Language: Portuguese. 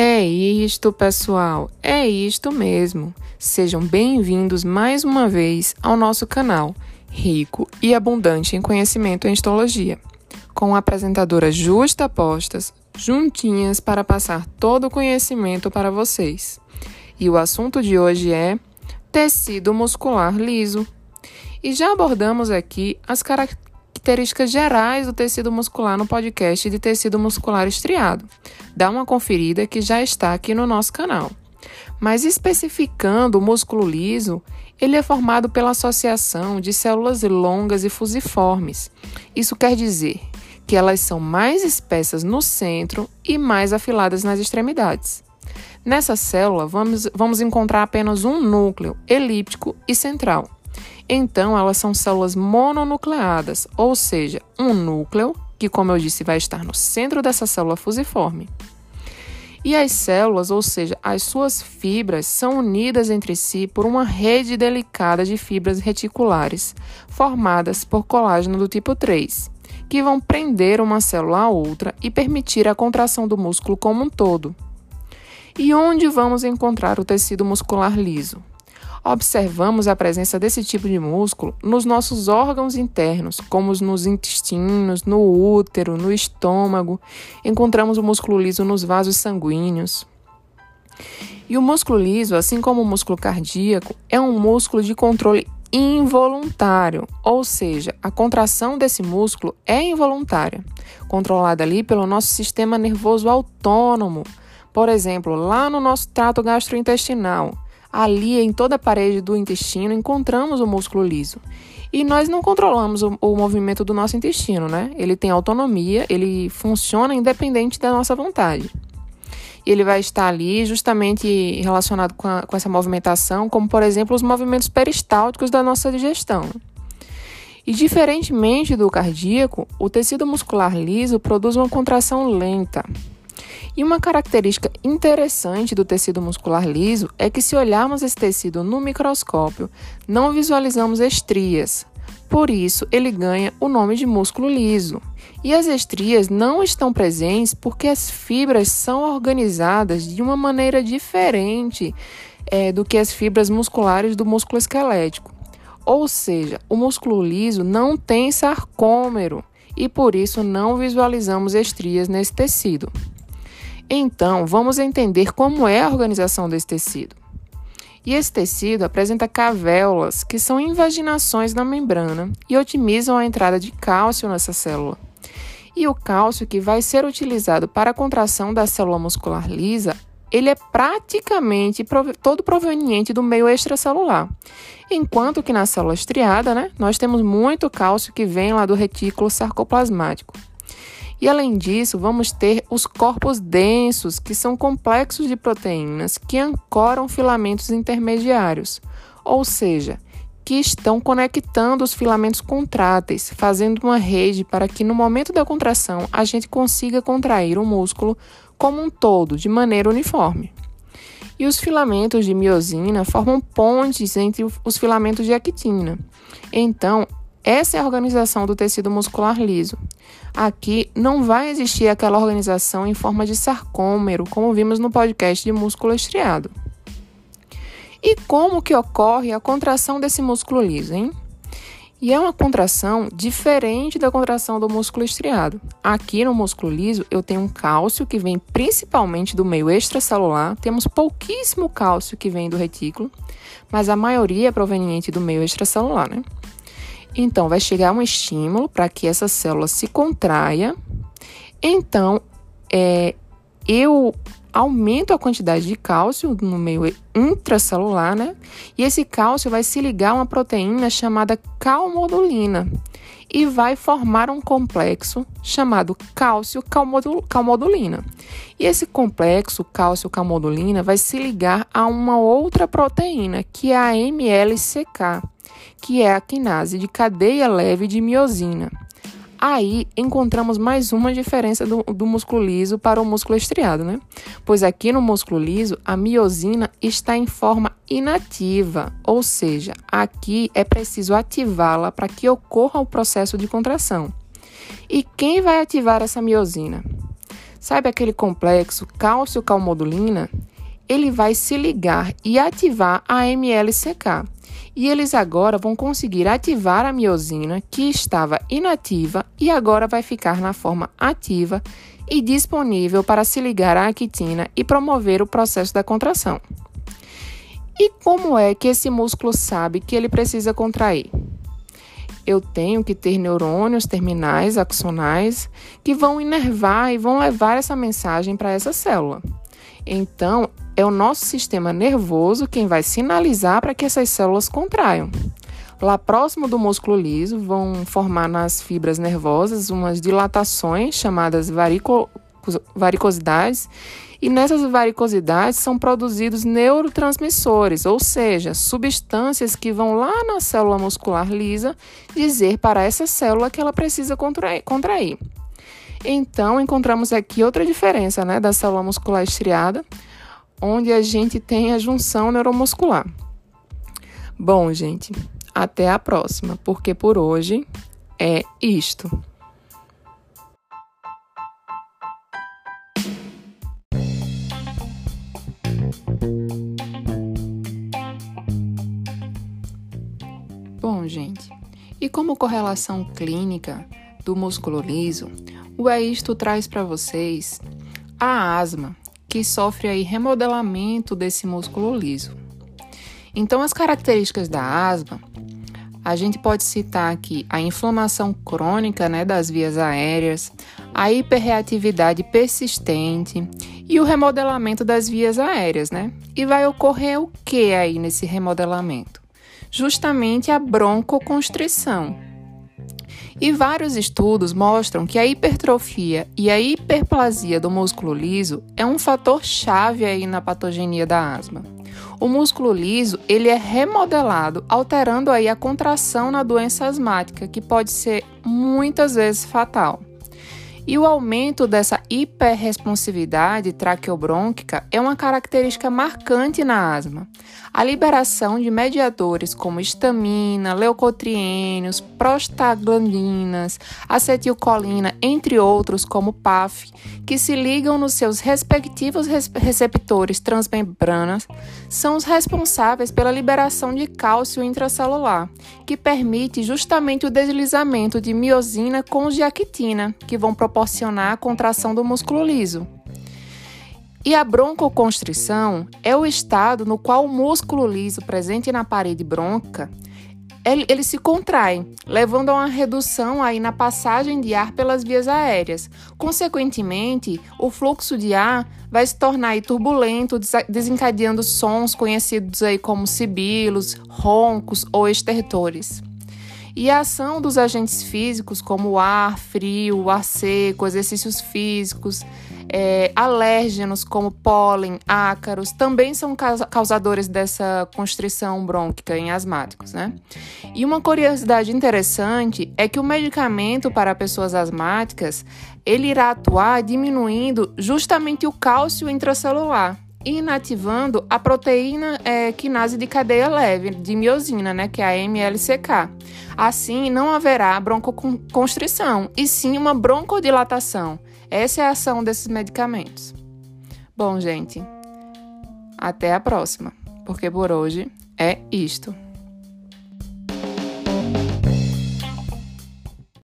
É isto, pessoal, é isto mesmo. Sejam bem-vindos mais uma vez ao nosso canal, rico e abundante em conhecimento em histologia, com a apresentadora Justa Postas, juntinhas para passar todo o conhecimento para vocês. E o assunto de hoje é tecido muscular liso. E já abordamos aqui as características características gerais do tecido muscular no podcast de tecido muscular estriado. Dá uma conferida que já está aqui no nosso canal. Mas especificando o músculo liso, ele é formado pela associação de células longas e fusiformes. Isso quer dizer que elas são mais espessas no centro e mais afiladas nas extremidades. Nessa célula, vamos, vamos encontrar apenas um núcleo elíptico e central. Então, elas são células mononucleadas, ou seja, um núcleo, que, como eu disse, vai estar no centro dessa célula fusiforme. E as células, ou seja, as suas fibras, são unidas entre si por uma rede delicada de fibras reticulares, formadas por colágeno do tipo 3, que vão prender uma célula a outra e permitir a contração do músculo como um todo. E onde vamos encontrar o tecido muscular liso? Observamos a presença desse tipo de músculo nos nossos órgãos internos, como nos intestinos, no útero, no estômago. Encontramos o músculo liso nos vasos sanguíneos. E o músculo liso, assim como o músculo cardíaco, é um músculo de controle involuntário, ou seja, a contração desse músculo é involuntária, controlada ali pelo nosso sistema nervoso autônomo. Por exemplo, lá no nosso trato gastrointestinal, Ali, em toda a parede do intestino, encontramos o músculo liso. E nós não controlamos o, o, movimento do nosso intestino, né? Ele tem autonomia, ele funciona independente da nossa vontade. Ele vai estar ali justamente relacionado com, a, com essa movimentação, como por exemplo os movimentos peristálticos da nossa digestão. E diferentemente do cardíaco, o tecido muscular liso produz uma contração lenta, e uma característica interessante do tecido muscular liso é que, se olharmos esse tecido no microscópio, não visualizamos estrias. Por isso, ele ganha o nome de músculo liso. E as estrias não estão presentes porque as fibras são organizadas de uma maneira diferente é, do que as fibras musculares do músculo esquelético. Ou seja, o músculo liso não tem sarcômero e por isso não visualizamos estrias nesse tecido. Então, vamos entender como é a organização desse tecido. E esse tecido apresenta cavéolas, que são invaginações na membrana e otimizam a entrada de cálcio nessa célula. E o cálcio que vai ser utilizado para a contração da célula muscular lisa, ele é praticamente todo proveniente do meio extracelular. Enquanto que na célula estriada, né, nós temos muito cálcio que vem lá do retículo sarcoplasmático. E além disso, vamos ter os corpos densos, que são complexos de proteínas que ancoram filamentos intermediários, ou seja, que estão conectando os filamentos contráteis, fazendo uma rede para que no momento da contração a gente consiga contrair o músculo como um todo, de maneira uniforme. E os filamentos de miosina formam pontes entre os filamentos de actina. Então, essa é a organização do tecido muscular liso. Aqui não vai existir aquela organização em forma de sarcômero, como vimos no podcast de músculo estriado. E como que ocorre a contração desse músculo liso, hein? E é uma contração diferente da contração do músculo estriado. Aqui no músculo liso, eu tenho um cálcio que vem principalmente do meio extracelular, temos pouquíssimo cálcio que vem do retículo, mas a maioria é proveniente do meio extracelular, né? Então, vai chegar um estímulo para que essa célula se contraia. Então, é, eu aumento a quantidade de cálcio no meio intracelular, né? E esse cálcio vai se ligar a uma proteína chamada calmodulina e vai formar um complexo chamado cálcio-calmodulina. E esse complexo cálcio-calmodulina vai se ligar a uma outra proteína, que é a MLCK que é a quinase de cadeia leve de miosina. Aí encontramos mais uma diferença do, do, músculo liso para o músculo estriado, né? Pois aqui no músculo liso, a miosina está em forma inativa, ou seja, aqui é preciso ativá-la para que ocorra o processo de contração. E quem vai ativar essa miosina? Sabe aquele complexo cálcio-calmodulina? Ele vai se ligar e ativar a MLCK. E eles agora vão conseguir ativar a miosina que estava inativa e agora vai ficar na forma ativa e disponível para se ligar à actina e promover o processo da contração. E como é que esse músculo sabe que ele precisa contrair? eu tenho que ter neurônios terminais axonais que vão inervar e vão levar essa mensagem para essa célula. Então, é o nosso sistema nervoso quem vai sinalizar para que essas células contraiam. Lá próximo do músculo liso, vão formar nas fibras nervosas umas dilatações chamadas varico varicosidades e nessas varicosidades são produzidos neurotransmissores, ou seja, substâncias que vão lá na célula muscular lisa dizer para essa célula que ela precisa contrair. Então, encontramos aqui outra diferença né, da célula muscular estriada, onde a gente tem a junção neuromuscular. Bom, gente, até a próxima, porque por hoje é isto. Bom, gente, e como correlação clínica do músculo liso, o EISTO traz para vocês a asma, que sofre aí remodelamento desse músculo liso. Então, as características da asma, a gente pode citar aqui a inflamação crônica né, das vias aéreas, a hiperreatividade persistente e o remodelamento das vias aéreas, né? E vai ocorrer o que aí nesse remodelamento? Justamente a broncoconstrição. E vários estudos mostram que a hipertrofia e a hiperplasia do músculo liso é um fator chave aí na patogenia da asma. O músculo liso, ele é remodelado, alterando aí a contração na doença asmática, que pode ser muitas vezes fatal. E o aumento dessa hiperresponsividade traqueobrônquica é uma característica marcante na asma. A liberação de mediadores como histamina, leucotrienos, prostaglandinas, acetilcolina, entre outros, como PAF, que se ligam nos seus respectivos receptores transmembranas, são os responsáveis pela liberação de cálcio intracelular, que permite justamente o deslizamento de miosina com diactina, que vão proporcionar proporcionar a contração do músculo liso. E a broncoconstrição é o estado no qual o músculo liso presente na parede brônquica ele, ele, se contrai, levando a uma redução aí na passagem de ar pelas vias aéreas. Consequentemente, o fluxo de ar vai se tornar turbulento, desencadeando sons conhecidos aí como sibilos, roncos ou estertores. E a ação dos agentes físicos, como o ar frio, o ar seco, exercícios físicos, é, alérgenos como pólen, ácaros, também são causadores dessa constrição brônquica em asmáticos, né? E uma curiosidade interessante é que o medicamento para pessoas asmáticas, ele irá atuar diminuindo justamente o cálcio intracelular, inativando a proteína é, quinase de cadeia leve de miosina, né, que é a MLCK. Assim, não haverá broncoconstrição, e sim uma broncodilatação. Essa é a ação desses medicamentos. Bom, gente, até a próxima, porque por hoje é isto.